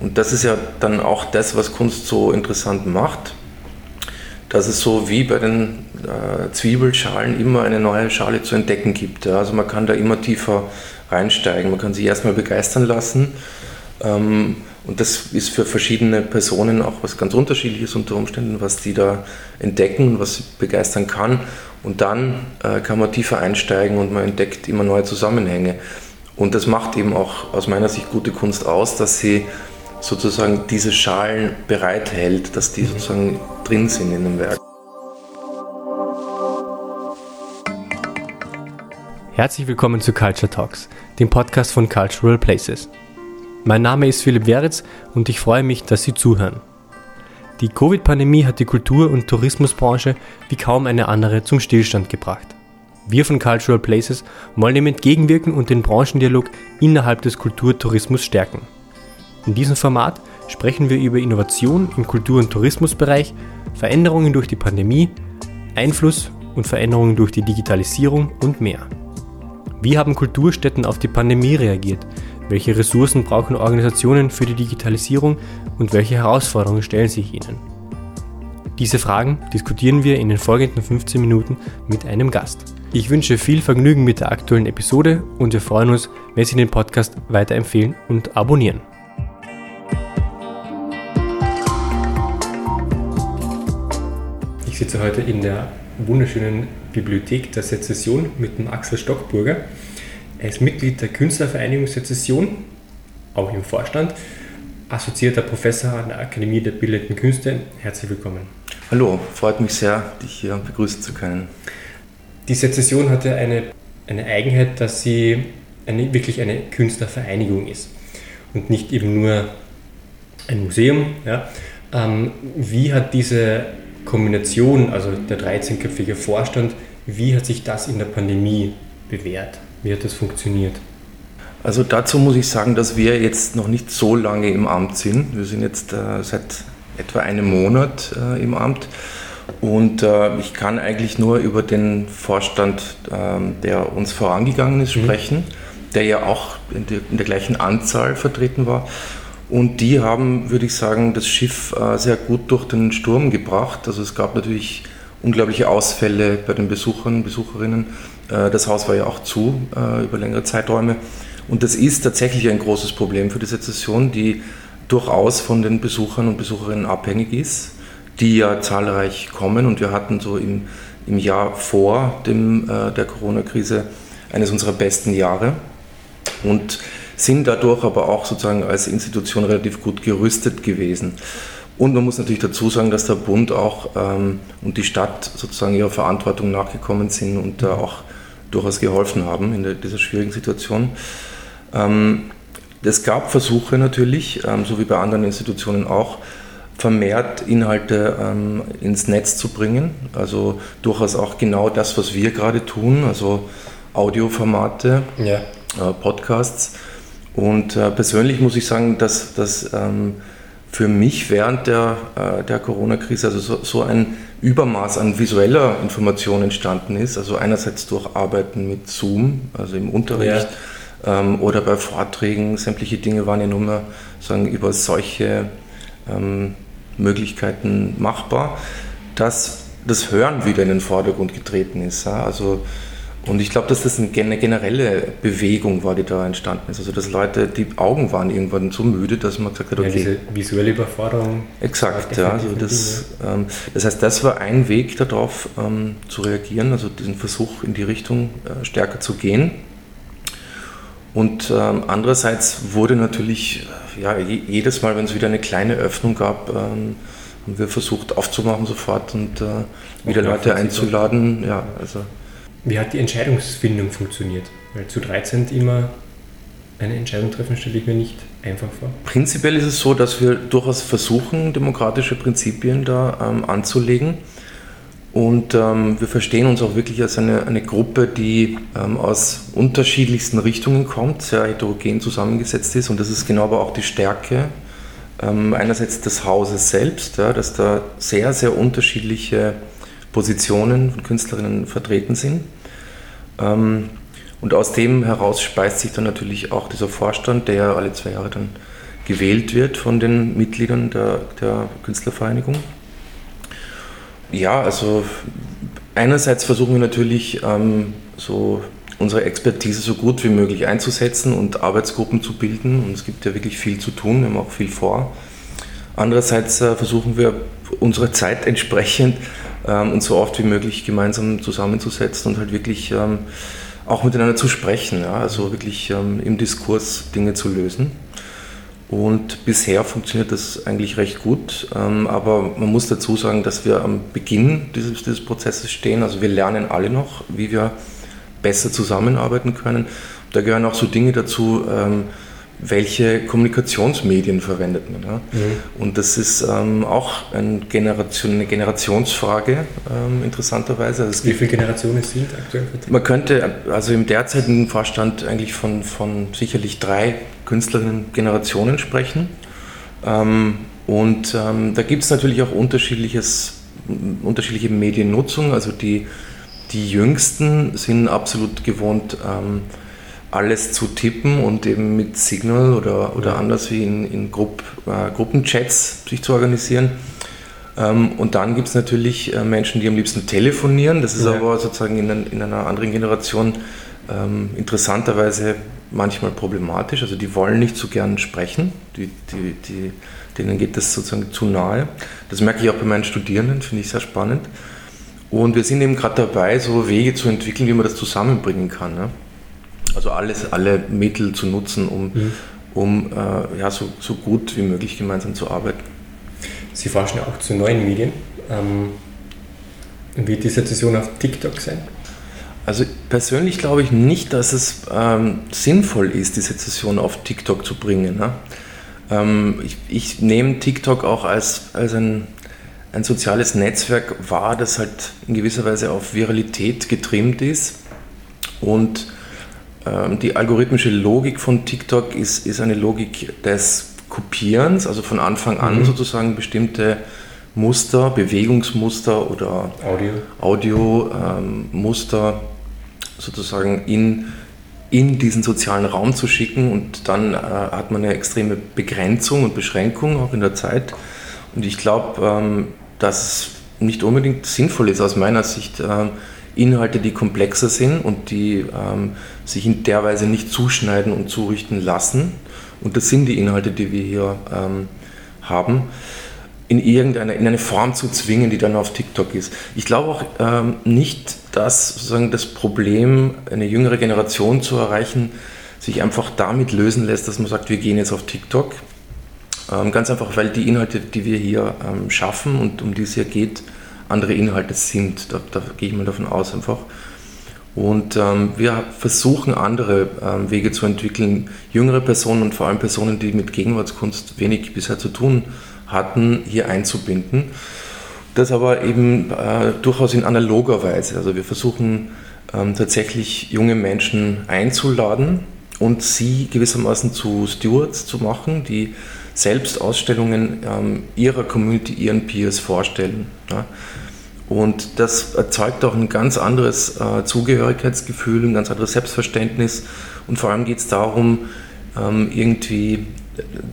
Und das ist ja dann auch das, was Kunst so interessant macht, dass es so wie bei den äh, Zwiebelschalen immer eine neue Schale zu entdecken gibt. Ja. Also man kann da immer tiefer reinsteigen, man kann sich erstmal begeistern lassen. Ähm, und das ist für verschiedene Personen auch was ganz Unterschiedliches unter Umständen, was die da entdecken und was sie begeistern kann. Und dann äh, kann man tiefer einsteigen und man entdeckt immer neue Zusammenhänge. Und das macht eben auch aus meiner Sicht gute Kunst aus, dass sie sozusagen diese Schalen bereithält, dass die sozusagen drin sind in dem Werk. Herzlich willkommen zu Culture Talks, dem Podcast von Cultural Places. Mein Name ist Philipp Weritz und ich freue mich, dass Sie zuhören. Die Covid-Pandemie hat die Kultur- und Tourismusbranche wie kaum eine andere zum Stillstand gebracht. Wir von Cultural Places wollen dem entgegenwirken und den Branchendialog innerhalb des Kulturtourismus stärken. In diesem Format sprechen wir über Innovation im Kultur- und Tourismusbereich, Veränderungen durch die Pandemie, Einfluss und Veränderungen durch die Digitalisierung und mehr. Wie haben Kulturstätten auf die Pandemie reagiert? Welche Ressourcen brauchen Organisationen für die Digitalisierung und welche Herausforderungen stellen sich ihnen? Diese Fragen diskutieren wir in den folgenden 15 Minuten mit einem Gast. Ich wünsche viel Vergnügen mit der aktuellen Episode und wir freuen uns, wenn Sie den Podcast weiterempfehlen und abonnieren. Ich sitze heute in der wunderschönen Bibliothek der Sezession mit dem Axel Stockburger. Er ist Mitglied der Künstlervereinigung Sezession, auch im Vorstand, assoziierter Professor an der Akademie der Bildenden Künste. Herzlich willkommen. Hallo, freut mich sehr, dich hier begrüßen zu können. Die Sezession hatte eine, eine Eigenheit, dass sie eine, wirklich eine Künstlervereinigung ist und nicht eben nur ein Museum. Ja. Ähm, wie hat diese Kombination, also der 13-köpfige Vorstand, wie hat sich das in der Pandemie bewährt? Wie hat das funktioniert? Also dazu muss ich sagen, dass wir jetzt noch nicht so lange im Amt sind. Wir sind jetzt äh, seit etwa einem Monat äh, im Amt und äh, ich kann eigentlich nur über den Vorstand, ähm, der uns vorangegangen ist, mhm. sprechen, der ja auch in der, in der gleichen Anzahl vertreten war. Und die haben, würde ich sagen, das Schiff äh, sehr gut durch den Sturm gebracht. Also es gab natürlich unglaubliche Ausfälle bei den Besuchern, Besucherinnen. Äh, das Haus war ja auch zu äh, über längere Zeiträume. Und das ist tatsächlich ein großes Problem für die Sezession, die durchaus von den Besuchern und Besucherinnen abhängig ist, die ja zahlreich kommen. Und wir hatten so im, im Jahr vor dem, der Corona-Krise eines unserer besten Jahre. Und sind dadurch aber auch sozusagen als Institution relativ gut gerüstet gewesen. Und man muss natürlich dazu sagen, dass der Bund auch ähm, und die Stadt sozusagen ihrer Verantwortung nachgekommen sind und da auch durchaus geholfen haben in der, dieser schwierigen Situation. Ähm, es gab Versuche natürlich, ähm, so wie bei anderen Institutionen auch, vermehrt Inhalte ähm, ins Netz zu bringen. Also durchaus auch genau das, was wir gerade tun, also Audioformate, ja. äh, Podcasts. Und äh, persönlich muss ich sagen, dass das ähm, für mich während der, äh, der Corona-Krise also so, so, ein Übermaß an visueller Information entstanden ist. Also einerseits durch Arbeiten mit Zoom, also im Unterricht ja. ähm, oder bei Vorträgen. Sämtliche Dinge waren ja nur mehr sagen, über solche ähm, Möglichkeiten machbar, dass das Hören wieder in den Vordergrund getreten ist. Ja? Also und ich glaube, dass das eine generelle Bewegung war, die da entstanden ist. Also, dass Leute, die Augen waren irgendwann so müde, dass man gesagt hat, okay. Ja, diese visuelle Überforderung. Exakt, ja. Also das, ähm, das heißt, das war ein Weg darauf ähm, zu reagieren, also diesen Versuch in die Richtung äh, stärker zu gehen. Und ähm, andererseits wurde natürlich, äh, ja, jedes Mal, wenn es wieder eine kleine Öffnung gab, ähm, haben wir versucht aufzumachen sofort und äh, wieder Leute einzuladen. Ja, also wie hat die Entscheidungsfindung funktioniert? Weil zu 13 immer eine Entscheidung treffen, stelle ich mir nicht einfach vor. Prinzipiell ist es so, dass wir durchaus versuchen, demokratische Prinzipien da ähm, anzulegen. Und ähm, wir verstehen uns auch wirklich als eine, eine Gruppe, die ähm, aus unterschiedlichsten Richtungen kommt, sehr heterogen zusammengesetzt ist. Und das ist genau aber auch die Stärke ähm, einerseits des Hauses selbst, ja, dass da sehr, sehr unterschiedliche Positionen von Künstlerinnen vertreten sind. Und aus dem heraus speist sich dann natürlich auch dieser Vorstand, der alle zwei Jahre dann gewählt wird von den Mitgliedern der, der Künstlervereinigung. Ja, also einerseits versuchen wir natürlich ähm, so unsere Expertise so gut wie möglich einzusetzen und Arbeitsgruppen zu bilden. Und es gibt ja wirklich viel zu tun, wir haben auch viel vor. Andererseits äh, versuchen wir unserer Zeit entsprechend ähm, uns so oft wie möglich gemeinsam zusammenzusetzen und halt wirklich ähm, auch miteinander zu sprechen, also wirklich ähm, im Diskurs Dinge zu lösen. Und bisher funktioniert das eigentlich recht gut, ähm, aber man muss dazu sagen, dass wir am Beginn dieses, dieses Prozesses stehen. Also wir lernen alle noch, wie wir besser zusammenarbeiten können. Da gehören auch so Dinge dazu, welche Kommunikationsmedien verwendet man. Ja? Mhm. Und das ist ähm, auch ein Generation, eine Generationsfrage, ähm, interessanterweise. Also Wie viele Generationen sind aktuell vertreten? Man könnte also im derzeitigen Vorstand eigentlich von, von sicherlich drei Künstlerinnen-Generationen sprechen. Ähm, und ähm, da gibt es natürlich auch unterschiedliches, unterschiedliche Mediennutzung. Also die, die Jüngsten sind absolut gewohnt, ähm, alles zu tippen und eben mit Signal oder, oder anders wie in, in Grupp, äh, Gruppenchats sich zu organisieren. Ähm, und dann gibt es natürlich äh, Menschen, die am liebsten telefonieren. Das ist ja. aber sozusagen in, in, einer anderen Generation ähm, interessanterweise manchmal problematisch. Also die wollen nicht so gern sprechen. Die, die, die, denen geht das sozusagen zu nahe. Das merke ich auch bei meinen Studierenden, finde ich sehr spannend. Und wir sind eben gerade dabei, so Wege zu entwickeln, wie man das zusammenbringen kann. Ne? Also alles, alle Mittel zu nutzen, um, mhm. um äh, ja, so, so gut wie möglich gemeinsam zu arbeiten. Sie forschen ja auch zu neuen Medien. Ähm, wird diese Session auf TikTok sein? Also persönlich glaube ich nicht, dass es ähm, sinnvoll ist, diese Session auf TikTok zu bringen. Ne? Ähm, ich, ich, nehme TikTok auch als, als ein, ein soziales Netzwerk wahr, das halt in gewisser Weise auf Viralität getrimmt ist und die algorithmische Logik von TikTok ist, ist eine Logik des Kopierens, also von Anfang an mhm. sozusagen bestimmte Muster, Bewegungsmuster oder Audio-Muster Audio, ähm, sozusagen in, in diesen sozialen Raum zu schicken und dann äh, hat man eine extreme Begrenzung und Beschränkung auch in der Zeit. Und ich glaube, ähm, dass es nicht unbedingt sinnvoll ist aus meiner Sicht, äh, Inhalte, die komplexer sind und die ähm, sich in der Weise nicht zuschneiden und zurichten lassen. Und das sind die Inhalte, die wir hier ähm, haben in irgendeine in eine Form zu zwingen, die dann auf TikTok ist. Ich glaube auch ähm, nicht, dass sozusagen das Problem, eine jüngere Generation zu erreichen, sich einfach damit lösen lässt, dass man sagt, wir gehen jetzt auf TikTok. Ähm, ganz einfach, weil die Inhalte, die wir hier ähm, schaffen und um die es hier geht, andere Inhalte sind. Da, da gehe ich mal davon aus einfach. Und ähm, wir versuchen andere ähm, Wege zu entwickeln, jüngere Personen und vor allem Personen, die mit Gegenwartskunst wenig bisher zu tun hatten, hier einzubinden. Das aber eben äh, durchaus in analoger Weise. Also wir versuchen ähm, tatsächlich junge Menschen einzuladen und sie gewissermaßen zu Stewards zu machen, die selbst Ausstellungen ähm, ihrer Community, ihren Peers vorstellen. Ja. Und das erzeugt auch ein ganz anderes äh, Zugehörigkeitsgefühl, ein ganz anderes Selbstverständnis. Und vor allem geht es darum, ähm, irgendwie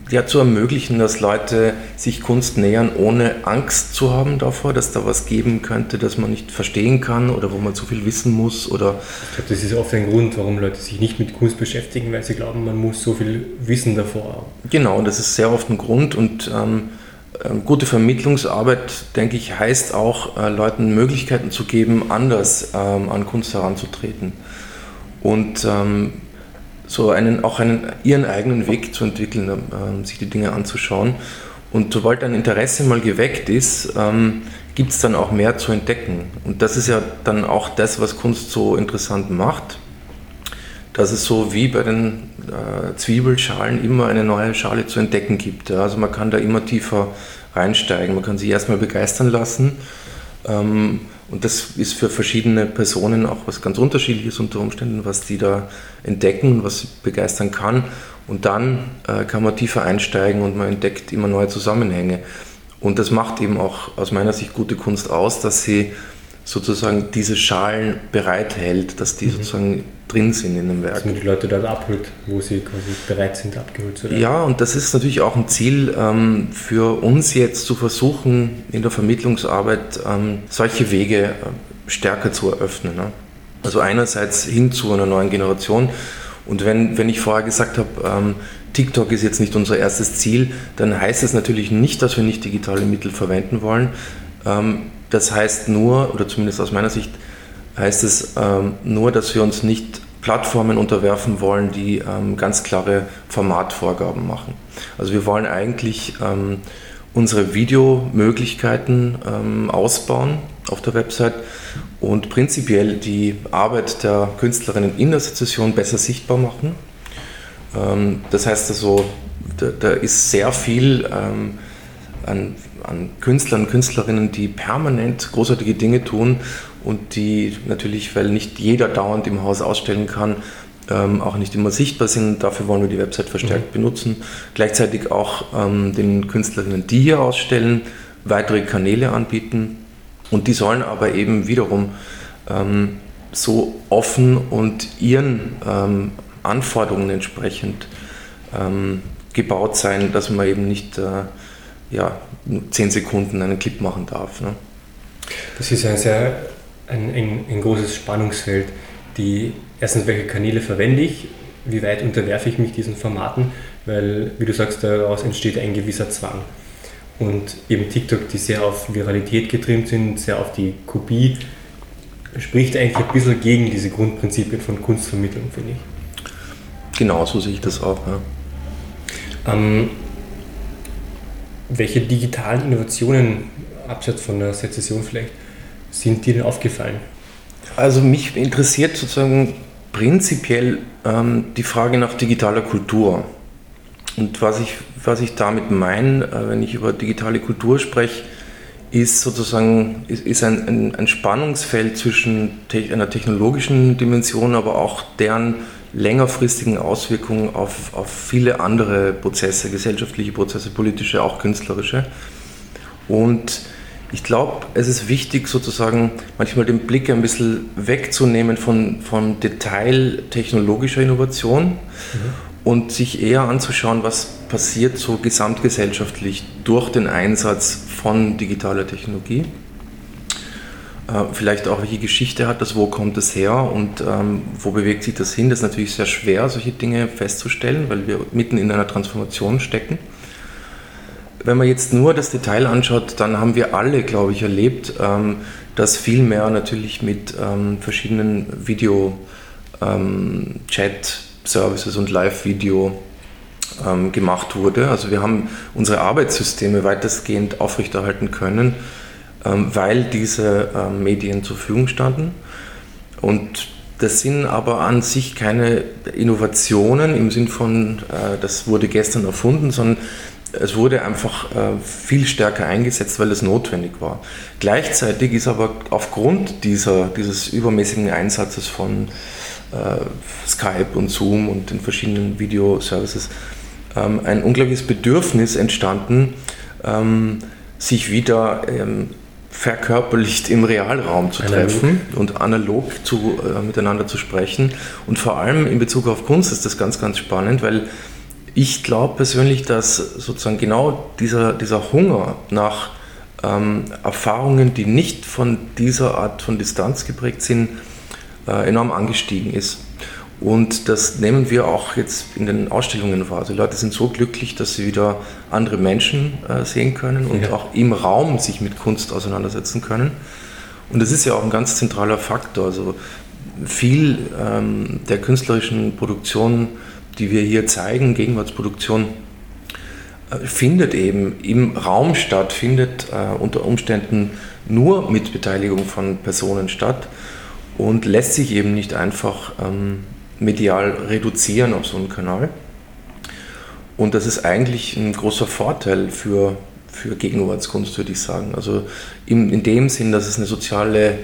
ja, zu ermöglichen, dass Leute sich Kunst nähern, ohne Angst zu haben davor, dass da was geben könnte, das man nicht verstehen kann oder wo man zu viel wissen muss. Oder ich glaube, das ist oft ein Grund, warum Leute sich nicht mit Kunst beschäftigen, weil sie glauben, man muss so viel Wissen davor haben. Genau, und das ist sehr oft ein Grund und ähm, ähm gute Vermittlungsarbeit, denke ich, heißt auch, äh, Leuten Möglichkeiten zu geben, anders ähm, an Kunst heranzutreten. Und ähm, so einen, auch einen, ihren eigenen Weg zu entwickeln, äh, sich die Dinge anzuschauen. Und sobald ein Interesse mal geweckt ist, ähm, gibt es dann auch mehr zu entdecken. Und das ist ja dann auch das, was Kunst so interessant macht, dass es so wie bei den äh, Zwiebelschalen immer eine neue Schale zu entdecken gibt. Ja. Also man kann da immer tiefer reinsteigen, man kann sich erstmal begeistern lassen. Ähm, und das ist für verschiedene Personen auch was ganz Unterschiedliches unter Umständen, was die da entdecken, was sie begeistern kann. Und dann äh, kann man tiefer einsteigen und man entdeckt immer neue Zusammenhänge. Und das macht eben auch aus meiner Sicht gute Kunst aus, dass sie sozusagen diese Schalen bereithält, dass die mhm. sozusagen drin sind in dem Werk. Dass man die Leute dort abholt, wo sie quasi bereit sind, abgeholt zu werden. Ja, und das ist natürlich auch ein Ziel ähm, für uns jetzt zu versuchen, in der Vermittlungsarbeit ähm, solche Wege äh, stärker zu eröffnen. Ne? Also einerseits hin zu einer neuen Generation. Und wenn, wenn ich vorher gesagt habe, ähm, TikTok ist jetzt nicht unser erstes Ziel, dann heißt es natürlich nicht, dass wir nicht digitale Mittel verwenden wollen. Ähm, das heißt nur, oder zumindest aus meiner Sicht, heißt es ähm, nur, dass wir uns nicht Plattformen unterwerfen wollen, die ähm, ganz klare Formatvorgaben machen. Also wir wollen eigentlich unsere Videomöglichkeiten ausbauen auf der Website und prinzipiell die Arbeit der Künstlerinnen in der Sezession besser sichtbar machen ähm, das heißt also, da, da ist sehr viel ähm, an, an Künstlern und Künstlerinnen, die permanent großartige Dinge tun und die natürlich, weil nicht jeder dauernd im Haus ausstellen kann, ähm, auch nicht immer sichtbar sind. Dafür wollen wir die Website verstärkt mhm. benutzen. Gleichzeitig auch ähm, den Künstlerinnen, die hier ausstellen, weitere Kanäle anbieten. Und die sollen aber eben wiederum ähm, so offen und ihren ähm, Anforderungen entsprechend ähm, gebaut sein, dass man eben nicht äh, ja, zehn Sekunden einen Clip machen darf. Ne? Das ist ein sehr ein, ein, ein, großes Spannungsfeld. Die, erstens, welche Kanäle verwende ich? Wie weit unterwerfe ich mich diesen Formaten? Weil, wie du sagst, daraus entsteht ein gewisser Zwang. Und eben TikTok, die sehr auf Viralität getrimmt sind, sehr auf die Kopie, spricht eigentlich ein bisschen gegen diese Grundprinzipien von Kunstvermittlung, finde ich. Genau, so sehe ich das auch. Ja. Ähm, welche digitalen Innovationen, abseits von der Sezession vielleicht, sind dir denn aufgefallen? Also mich interessiert sozusagen prinzipiell ähm, die Frage nach digitaler Kultur. Und was ich, was ich damit meine, äh, wenn ich über digitale Kultur spreche, ist sozusagen ist, ist ein, ein, ein, Spannungsfeld zwischen te einer technologischen Dimension, aber auch deren längerfristigen Auswirkungen auf, auf viele andere Prozesse, gesellschaftliche Prozesse, politische, auch künstlerische. Und ich glaube, es ist wichtig, sozusagen manchmal den Blick ein bisschen wegzunehmen von, von Detail technologischer Innovation mhm. und sich eher anzuschauen, was passiert so gesamtgesellschaftlich durch den Einsatz von digitaler Technologie. Äh, vielleicht auch, welche Geschichte hat das, wo kommt es her und ähm, wo bewegt sich das hin. Das ist natürlich sehr schwer, solche Dinge festzustellen, weil wir mitten in einer Transformation stecken. Wenn man jetzt nur das Detail anschaut, dann haben wir alle, glaube ich, erlebt, ähm, dass viel mehr natürlich mit ähm, verschiedenen Video-Chat-Services ähm, und Live-Video gemacht wurde. Also wir haben unsere Arbeitssysteme weitestgehend aufrechterhalten können weil diese Medien zur Verfügung standen. Und das sind aber an sich keine Innovationen im Sinn von, äh, das wurde gestern erfunden, sondern es wurde einfach äh, viel stärker eingesetzt, weil es notwendig war. Gleichzeitig ist aber aufgrund dieser, dieses übermäßigen Einsatzes von äh, Skype und Zoom und den verschiedenen Videoservices ähm, ein unglaubliches Bedürfnis entstanden, sich wieder verkörperlicht im Realraum zu treffen analog. und analog zu, äh, miteinander zu sprechen. Und vor allem in Bezug auf Kunst ist das ganz, ganz spannend, weil ich glaube persönlich, dass sozusagen genau dieser, dieser Hunger nach ähm, Erfahrungen, die nicht von dieser Art von Distanz geprägt sind, äh, enorm angestiegen ist. Und das nehmen wir auch jetzt in den Ausstellungen wahr. Also die Leute sind so glücklich, dass sie wieder andere Menschen äh, sehen können und ja. auch im Raum sich mit Kunst auseinandersetzen können. Und das ist ja auch ein ganz zentraler Faktor. Also viel ähm, der künstlerischen Produktion, die wir hier zeigen, Gegenwartsproduktion, äh, findet eben im Raum statt, findet äh, unter Umständen nur mit Beteiligung von Personen statt und lässt sich eben nicht einfach ähm, medial reduzieren auf so einen Kanal. Und das ist eigentlich ein großer Vorteil für, für Gegenwartskunst, würde ich sagen. Also in, in dem Sinn, dass es eine soziale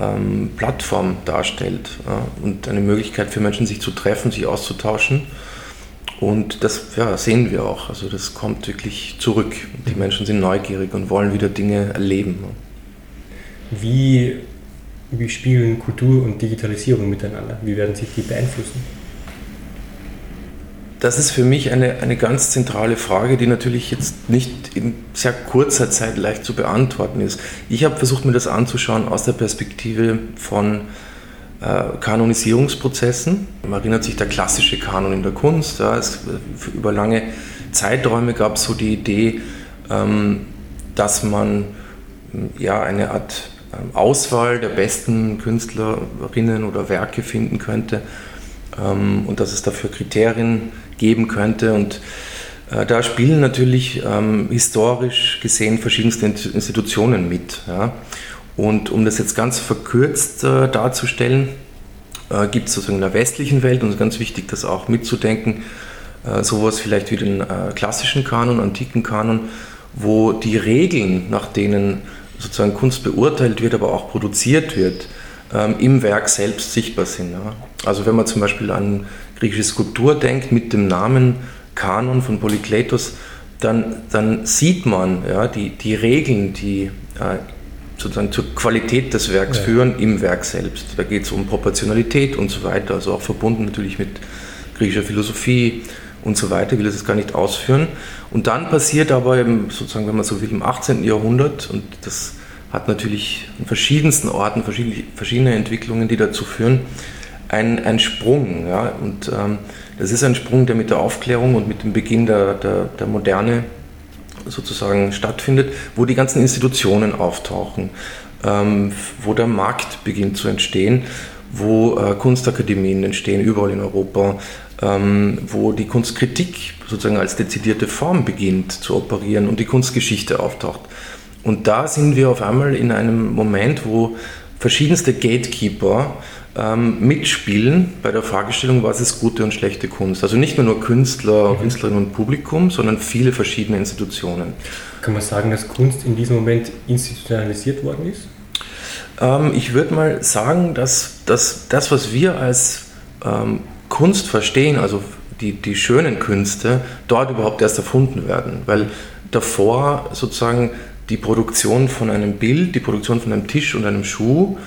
ähm, Plattform darstellt ja, und eine Möglichkeit für Menschen, sich zu treffen, sich auszutauschen. Und das ja, sehen wir auch. Also das kommt wirklich zurück. Die Menschen sind neugierig und wollen wieder Dinge erleben. Wie wie spielen Kultur und Digitalisierung miteinander? Wie werden sich die beeinflussen? Das ist für mich eine, eine ganz zentrale Frage, die natürlich jetzt nicht in sehr kurzer Zeit leicht zu beantworten ist. Ich habe versucht, mir das anzuschauen aus der Perspektive von äh, Kanonisierungsprozessen. Man erinnert sich der klassische Kanon in der Kunst. Ja, es, über lange Zeiträume gab es so die Idee, ähm, dass man ja, eine Art Auswahl der besten Künstlerinnen oder Werke finden könnte ähm, und dass es dafür Kriterien geben könnte. Und äh, da spielen natürlich ähm, historisch gesehen verschiedenste Institutionen mit. Und um das jetzt ganz verkürzt äh, darzustellen, äh, gibt es sozusagen in der westlichen Welt, und es ist ganz wichtig, das auch mitzudenken, sowas vielleicht wie den klassischen Kanon, antiken Kanon, wo die Regeln, nach denen sozusagen Kunst beurteilt wird, aber auch produziert wird, ähm, im Werk selbst sichtbar sind. Ja. Also wenn man zum Beispiel an griechische Skulptur denkt mit dem Namen Kanon von Polykletos, dann, dann sieht man ja, die, die Regeln, die äh, sozusagen zur Qualität des Werks ja. führen im Werk selbst. Da geht es um Proportionalität und so weiter, also auch verbunden natürlich mit griechischer Philosophie und so weiter, ich will das gar nicht ausführen. Und dann passiert aber eben, sozusagen, wenn man so will, im 18. Jahrhundert, und das hat natürlich an verschiedensten Orten verschiedene, verschiedene Entwicklungen, die dazu führen, ein, ein Sprung. Ja? Und ähm, das ist ein Sprung, der mit der Aufklärung und mit dem Beginn der, der, der Moderne sozusagen stattfindet, wo die ganzen Institutionen auftauchen, ähm, wo der Markt beginnt zu entstehen, wo äh, Kunstakademien entstehen, überall in Europa, ähm, wo die Kunstkritik sozusagen als dezidierte Form beginnt zu operieren und die Kunstgeschichte auftaucht. Und da sind wir auf einmal in einem Moment, wo verschiedenste Gatekeeper ähm, mitspielen bei der Fragestellung, was ist gute und schlechte Kunst. Also nicht nur nur Künstler, mhm. Künstlerinnen und Publikum, sondern viele verschiedene Institutionen. Kann man sagen, dass Kunst in diesem Moment institutionalisiert worden ist? Ähm, ich würde mal sagen, dass, dass das, was wir als ähm, Kunst verstehen, also die, die schönen Künste, dort überhaupt erst erfunden werden. Weil davor sozusagen die Produktion von einem Bild, die Produktion von einem Tisch und einem Schuh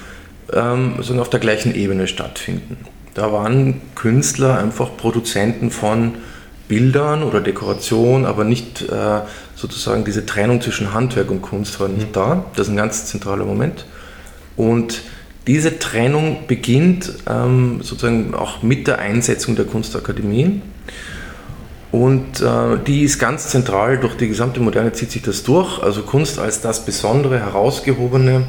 ähm, sozusagen auf der gleichen Ebene stattfinden. Da waren Künstler einfach Produzenten von Bildern oder Dekoration, aber nicht äh, sozusagen diese Trennung zwischen Handwerk und Kunst war nicht mhm. da. Das ist ein ganz zentraler Moment. Und diese Trennung beginnt ähm, sozusagen auch mit der Einsetzung der Kunstakademien. Und äh, die ist ganz zentral, durch die gesamte Moderne zieht sich das durch. Also Kunst als das Besondere, Herausgehobene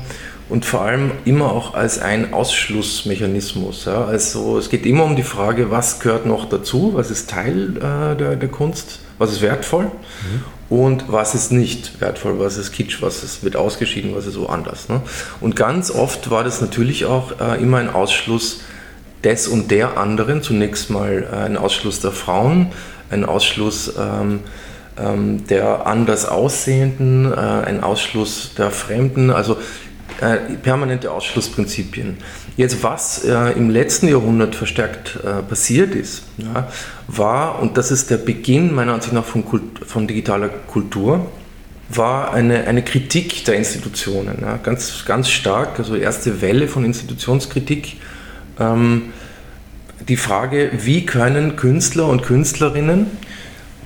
und vor allem immer auch als ein Ausschlussmechanismus. Ja. Also es geht immer um die Frage, was gehört noch dazu, was ist Teil äh, der, der, Kunst, was ist wertvoll mhm. und was ist nicht wertvoll, was ist Kitsch, was ist, wird ausgeschieden, was ist so anders. Ne. Und ganz oft war das natürlich auch äh, immer ein Ausschluss des und der anderen, zunächst mal äh, ein Ausschluss der Frauen, ein Ausschluss ähm, ähm, der anders Aussehenden, äh, ein Ausschluss der Fremden. Also äh, permanente Ausschlussprinzipien. Jetzt, was äh, im letzten Jahrhundert verstärkt äh, passiert ist, ja, war, und das ist der Beginn meiner Ansicht nach von, Kult, von digitaler Kultur, war eine, eine Kritik der Institutionen, ja, ganz, ganz stark, also erste Welle von Institutionskritik. Ähm, die Frage, wie können Künstler und Künstlerinnen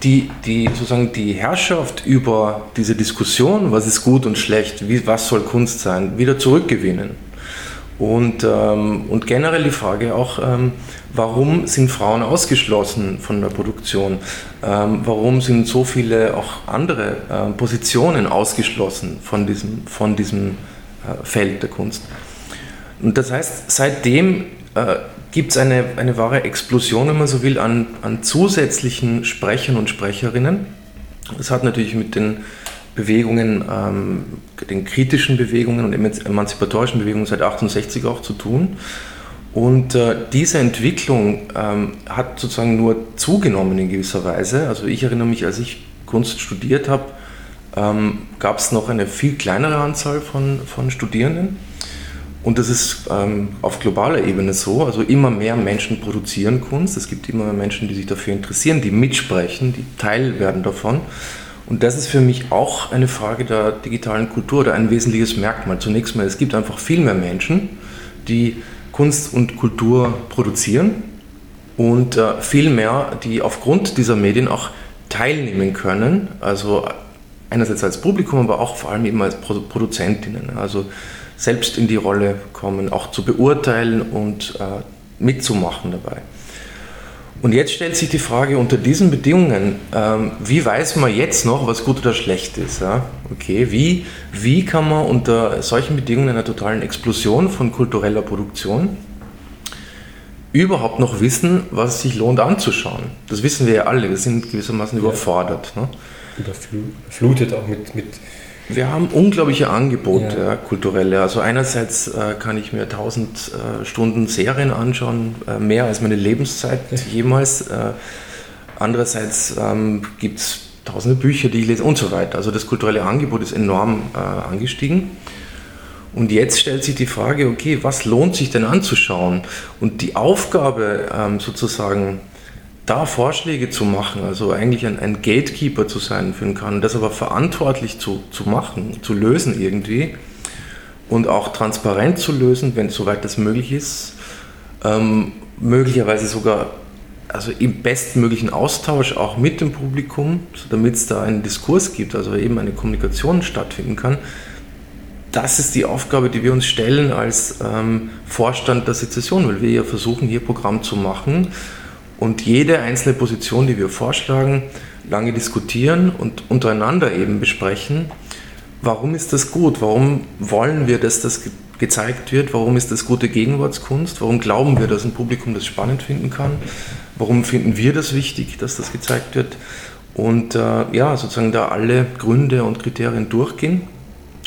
die, die sozusagen die Herrschaft über diese Diskussion, was ist gut und schlecht, wie, was soll Kunst sein, wieder zurückgewinnen. Und, ähm, und generell die Frage auch, ähm, warum sind Frauen ausgeschlossen von der Produktion? Ähm, warum sind so viele auch andere äh, Positionen ausgeschlossen von diesem, von diesem äh, Feld der Kunst? Und das heißt, seitdem äh, gibt es eine, eine wahre Explosion, wenn man so will, an, an zusätzlichen Sprechern und Sprecherinnen. Das hat natürlich mit den Bewegungen, ähm, den kritischen Bewegungen und emanzipatorischen Bewegungen seit 68 auch zu tun. Und äh, diese Entwicklung ähm, hat sozusagen nur zugenommen in gewisser Weise. Also ich erinnere mich, als ich Kunst studiert habe, ähm, gab es noch eine viel kleinere Anzahl von, von Studierenden. Und das ist ähm, auf globaler Ebene so. Also immer mehr Menschen produzieren Kunst. Es gibt immer mehr Menschen, die sich dafür interessieren, die mitsprechen, die Teil werden davon. Und das ist für mich auch eine Frage der digitalen Kultur oder ein wesentliches Merkmal. Zunächst mal, es gibt einfach viel mehr Menschen, die Kunst und Kultur produzieren und äh, viel mehr, die aufgrund dieser Medien auch teilnehmen können. Also einerseits als Publikum, aber auch vor allem eben als Produzentinnen. Also selbst in die Rolle kommen, auch zu beurteilen und äh, mitzumachen dabei. Und jetzt stellt sich die Frage unter diesen Bedingungen, ähm, wie weiß man jetzt noch, was gut oder schlecht ist? Ja? Okay, wie, wie kann man unter solchen Bedingungen einer totalen Explosion von kultureller Produktion überhaupt noch wissen, was es sich lohnt anzuschauen? Das wissen wir ja alle, wir sind gewissermaßen ja. überfordert. Ne? Überflutet auch mit, mit wir haben unglaubliche Angebote, ja. Ja, kulturelle. Also einerseits äh, kann ich mir 1000 äh, Stunden Serien anschauen, äh, mehr als meine Lebenszeit jemals. Äh, andererseits ähm, gibt es tausende Bücher, die ich lese und so weiter. Also das kulturelle Angebot ist enorm äh, angestiegen. Und jetzt stellt sich die Frage, okay, was lohnt sich denn anzuschauen? Und die Aufgabe ähm, sozusagen da Vorschläge zu machen, also eigentlich ein, ein Gatekeeper zu sein für den Kann, das aber verantwortlich zu, zu machen, zu lösen irgendwie und auch transparent zu lösen, wenn soweit das möglich ist, ähm, möglicherweise sogar also im bestmöglichen Austausch auch mit dem Publikum, damit es da einen Diskurs gibt, also eben eine Kommunikation stattfinden kann. Das ist die Aufgabe, die wir uns stellen als ähm, Vorstand der Sezession, weil wir ja versuchen, hier Programm zu machen, und jede einzelne Position, die wir vorschlagen, lange diskutieren und untereinander eben besprechen. Warum ist das gut? Warum wollen wir, dass das gezeigt wird? Warum ist das gute Gegenwartskunst? Warum glauben wir, dass ein Publikum das spannend finden kann? Warum finden wir das wichtig, dass das gezeigt wird? Und äh, ja, sozusagen da alle Gründe und Kriterien durchgehen.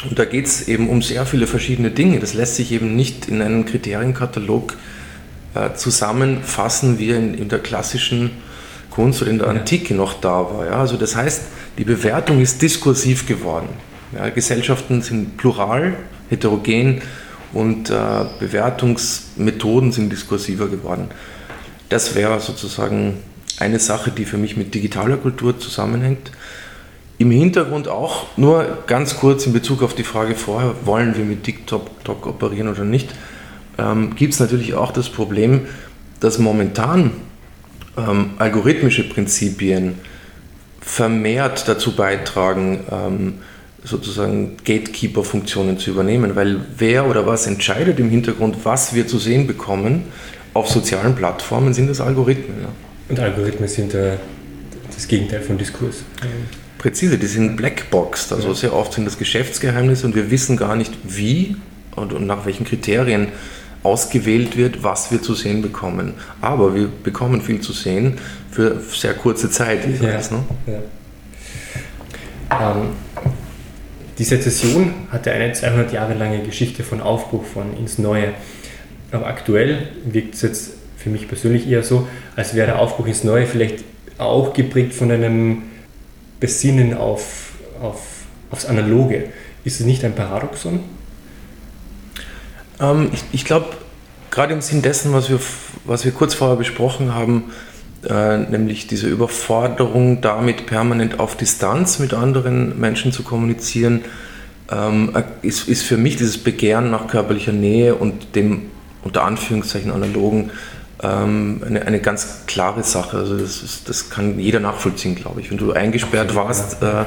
Und da geht es eben um sehr viele verschiedene Dinge. Das lässt sich eben nicht in einen Kriterienkatalog äh, zusammenfassen, wie in, in, der klassischen Kunst oder in der Antike noch da war. Ja? Also das heißt, die Bewertung ist diskursiv geworden. Ja? Gesellschaften sind plural, heterogen und äh, Bewertungsmethoden sind diskursiver geworden. Das wäre sozusagen eine Sache, die für mich mit digitaler Kultur zusammenhängt. Im Hintergrund auch, nur ganz kurz in Bezug auf die Frage vorher, wollen wir mit TikTok operieren oder nicht? Ähm, gibt es natürlich auch das Problem, dass momentan ähm, algorithmische Prinzipien vermehrt dazu beitragen, ähm, sozusagen Gatekeeper-Funktionen zu übernehmen, weil wer oder was entscheidet im Hintergrund, was wir zu sehen bekommen auf sozialen Plattformen, sind das Algorithmen. Ja. Und Algorithmen sind äh, das Gegenteil von Diskurs. Präzise, die sind blackboxed, also ja. sehr oft sind das Geschäftsgeheimnisse und wir wissen gar nicht, wie und, und nach welchen Kriterien ausgewählt wird, was wir zu sehen bekommen. Aber wir bekommen viel zu sehen für sehr kurze Zeit. Ja, weiß, ne? ja. Ähm, die Sezession hatte eine 200 Jahre lange Geschichte von Aufbruch von ins Neue. Aber aktuell wirkt es jetzt für mich persönlich eher so, als wäre der Aufbruch ins Neue vielleicht auch geprägt von einem Besinnen auf, auf, aufs Analoge. Ist es nicht ein Paradoxon? Ähm, ich, ich glaube, gerade im Sinn dessen, was wir, was wir kurz vorher besprochen haben, äh, nämlich diese Überforderung damit permanent auf Distanz mit anderen Menschen zu kommunizieren, ähm, ist, ist für mich dieses Begehren nach körperlicher Nähe und dem unter Anführungszeichen analogen ähm, eine, eine ganz klare Sache. Also das, ist, das kann jeder nachvollziehen, glaube ich. Wenn du eingesperrt warst, äh,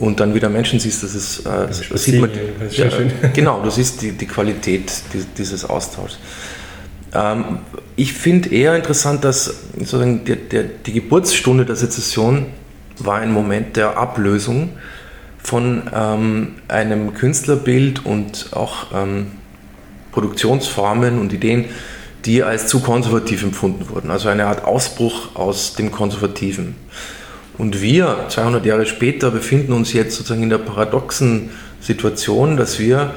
und dann wieder Menschen siehst, das ist, äh, das, das sieht man, das ja, genau, du siehst die, die Qualität dieses Austauschs. Ähm, ich finde eher interessant, dass sozusagen der, der, die Geburtsstunde der Sezession war ein Moment der Ablösung von ähm, einem Künstlerbild und auch ähm, Produktionsformen und Ideen, die als zu konservativ empfunden wurden. Also eine Art Ausbruch aus dem Konservativen. Und wir, 200 Jahre später, befinden uns jetzt sozusagen in der paradoxen Situation, dass wir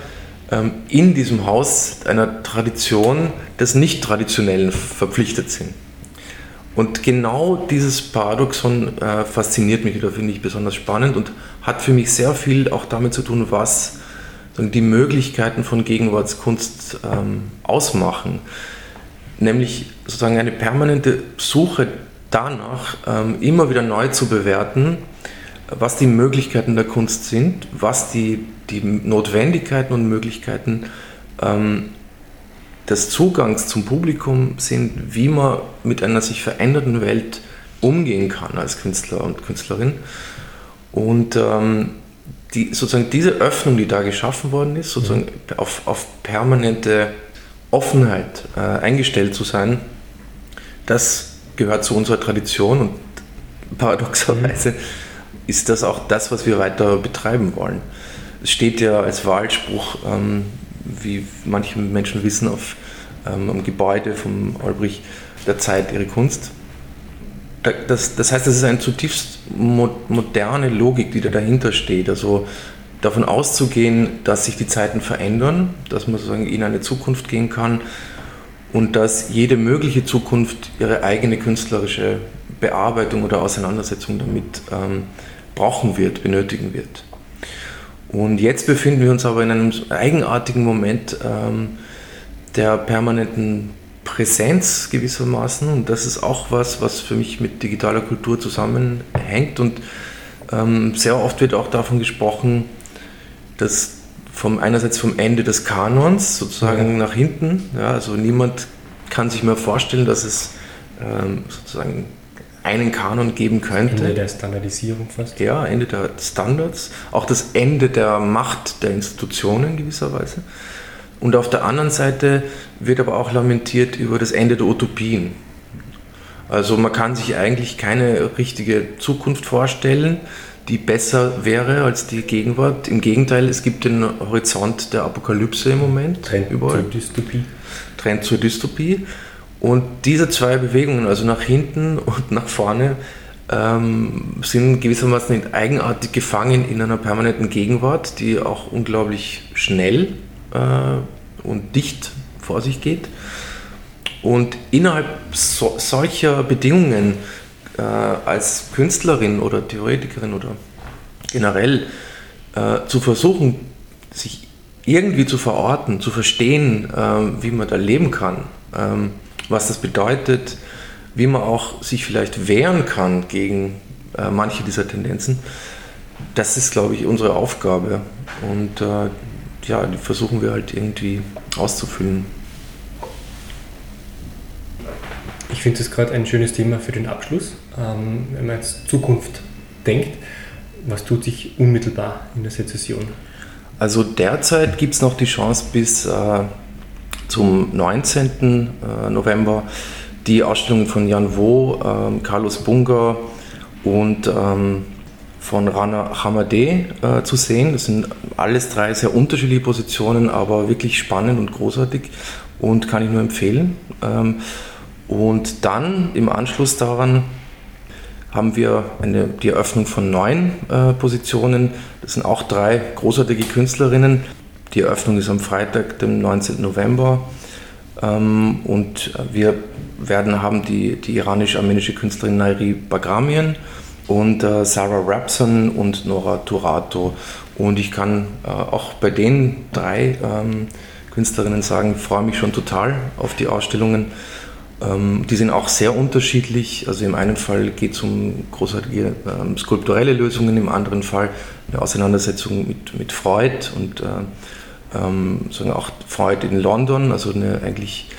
ähm, in diesem Haus einer Tradition des Nicht-Traditionellen verpflichtet sind. Und genau dieses Paradoxon äh, fasziniert mich oder finde ich besonders spannend und hat für mich sehr viel auch damit zu tun, was die Möglichkeiten von Gegenwartskunst ähm, ausmachen. Nämlich sozusagen eine permanente Suche danach, ähm, immer wieder neu zu bewerten, was die Möglichkeiten der Kunst sind, was die, die Notwendigkeiten und Möglichkeiten ähm, des Zugangs zum Publikum sind, wie man mit einer sich verändernden Welt umgehen kann als Künstler und Künstlerin. Und ähm, die, sozusagen diese Öffnung, die da geschaffen worden ist, sozusagen mhm. auf, auf permanente Offenheit äh, eingestellt zu sein, das gehört zu unserer Tradition und paradoxerweise mhm. ist das auch das, was wir weiter betreiben wollen. Es steht ja als Wahlspruch, ähm, wie manche Menschen wissen, auf ähm, am Gebäude vom Olbrich der Zeit ihre Kunst. Das, das heißt, das ist eine zutiefst moderne Logik, die da dahinter steht. Also davon auszugehen, dass sich die Zeiten verändern, dass man sozusagen in eine Zukunft gehen kann und dass jede mögliche Zukunft ihre eigene künstlerische Bearbeitung oder Auseinandersetzung damit ähm, brauchen wird, benötigen wird. Und jetzt befinden wir uns aber in einem eigenartigen Moment ähm, der permanenten Präsenz gewissermaßen. Und das ist auch was, was für mich mit digitaler Kultur zusammenhängt. Und ähm, sehr oft wird auch davon gesprochen, dass vom, einerseits vom Ende des Kanons sozusagen ja. nach hinten. Ja, also niemand kann sich mehr vorstellen, dass es ähm, sozusagen einen Kanon geben könnte. Ende der Standardisierung fast. Ja, Ende der Standards. Auch das Ende der Macht der Institutionen gewisserweise. Und auf der anderen Seite wird aber auch lamentiert über das Ende der Utopien. Also man kann sich eigentlich keine richtige Zukunft vorstellen, die besser wäre als die Gegenwart. Im Gegenteil, es gibt den Horizont der Apokalypse im Moment. Trend überall. zur Dystopie. Trend zur Dystopie. Und diese zwei Bewegungen, also nach hinten und nach vorne, ähm, sind gewissermaßen eigenartig gefangen in einer permanenten Gegenwart, die auch unglaublich schnell äh, und dicht vor sich geht. Und innerhalb so, solcher Bedingungen äh, als Künstlerin oder Theoretikerin oder generell äh, zu versuchen, sich irgendwie zu verorten, zu verstehen, äh, wie man da leben kann, ähm, was das bedeutet, wie man auch sich vielleicht wehren kann gegen äh, manche dieser Tendenzen, das ist, glaube ich, unsere Aufgabe. Und äh, ja, die versuchen wir halt irgendwie auszufüllen. Ich finde das gerade ein schönes Thema für den Abschluss. Ähm, wenn man jetzt Zukunft denkt, was tut sich unmittelbar in der Sezession? Also derzeit gibt es noch die Chance bis äh, zum 19. Äh, November die Ausstellung von Jan Wo, äh, Carlos Bunga und ähm, von Rana Hamadeh äh, zu sehen. Das sind alles drei sehr unterschiedliche Positionen, aber wirklich spannend und großartig und kann ich nur empfehlen. Ähm, und dann im Anschluss daran haben wir eine, die Eröffnung von neun äh, Positionen. Das sind auch drei großartige Künstlerinnen. Die Eröffnung ist am Freitag, dem 19. November. Ähm, und wir werden haben die, die iranisch-armenische Künstlerin Nairi Bagramian und äh, Sarah Rapson und Nora Turato. Und ich kann äh, auch bei den drei ähm, Künstlerinnen sagen, freue mich schon total auf die Ausstellungen. Ähm, die sind auch sehr unterschiedlich. Also im einen Fall geht es um großartige ähm, skulpturelle Lösungen, im anderen Fall eine Auseinandersetzung mit, mit Freud und äh, ähm, auch Freud in London, also eine eigentlich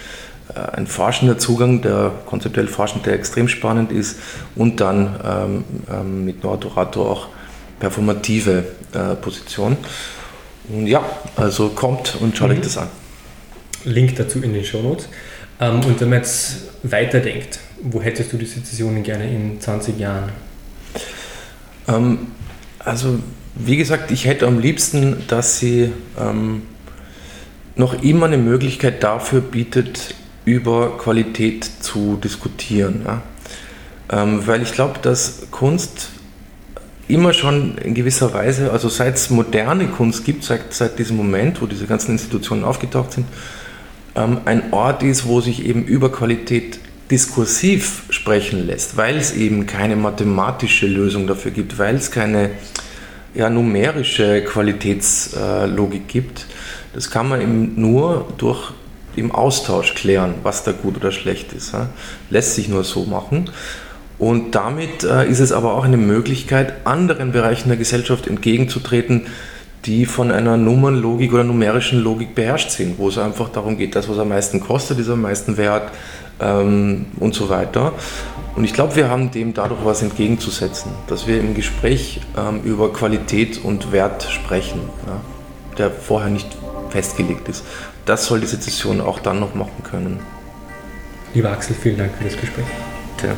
äh, ein forschender Zugang, der konzeptuell forschend, der extrem spannend ist und dann ähm, ähm, mit Nordorato auch performative äh, Position. Und ja, also kommt und schaut mhm. euch das an. Link dazu in den Shownotes. Ähm, und wenn man jetzt weiterdenkt, wo hättest du die Sezessionen gerne in 20 Jahren? Ähm, also, wie gesagt, ich hätte am liebsten, dass sie ähm, noch immer eine Möglichkeit dafür bietet, über Qualität zu diskutieren. Ja? Ähm, weil ich glaube, dass Kunst immer schon in gewisser Weise, also seit es moderne Kunst gibt, seit, seit diesem Moment, wo diese ganzen Institutionen aufgetaucht sind, ähm, ein Ort ist, wo sich eben über Qualität diskursiv sprechen lässt, weil es eben keine mathematische Lösung dafür gibt, weil es keine ja, numerische Qualitätslogik gibt. Das kann man eben nur durch im Austausch klären, was da gut oder schlecht ist. Ja? Lässt sich nur so machen. Und damit äh, ist es aber auch eine Möglichkeit, anderen Bereichen der Gesellschaft entgegenzutreten, die von einer Nummernlogik oder numerischen Logik beherrscht sind, wo es einfach darum geht, das, was am meisten kostet, ist am meisten wert ähm, und so weiter. Und ich glaube, wir haben dem dadurch was entgegenzusetzen, dass wir im Gespräch ähm, über Qualität und Wert sprechen, ja, der vorher nicht festgelegt ist. Das soll diese Session auch dann noch machen können. Lieber Axel, vielen Dank für das Gespräch. Tja.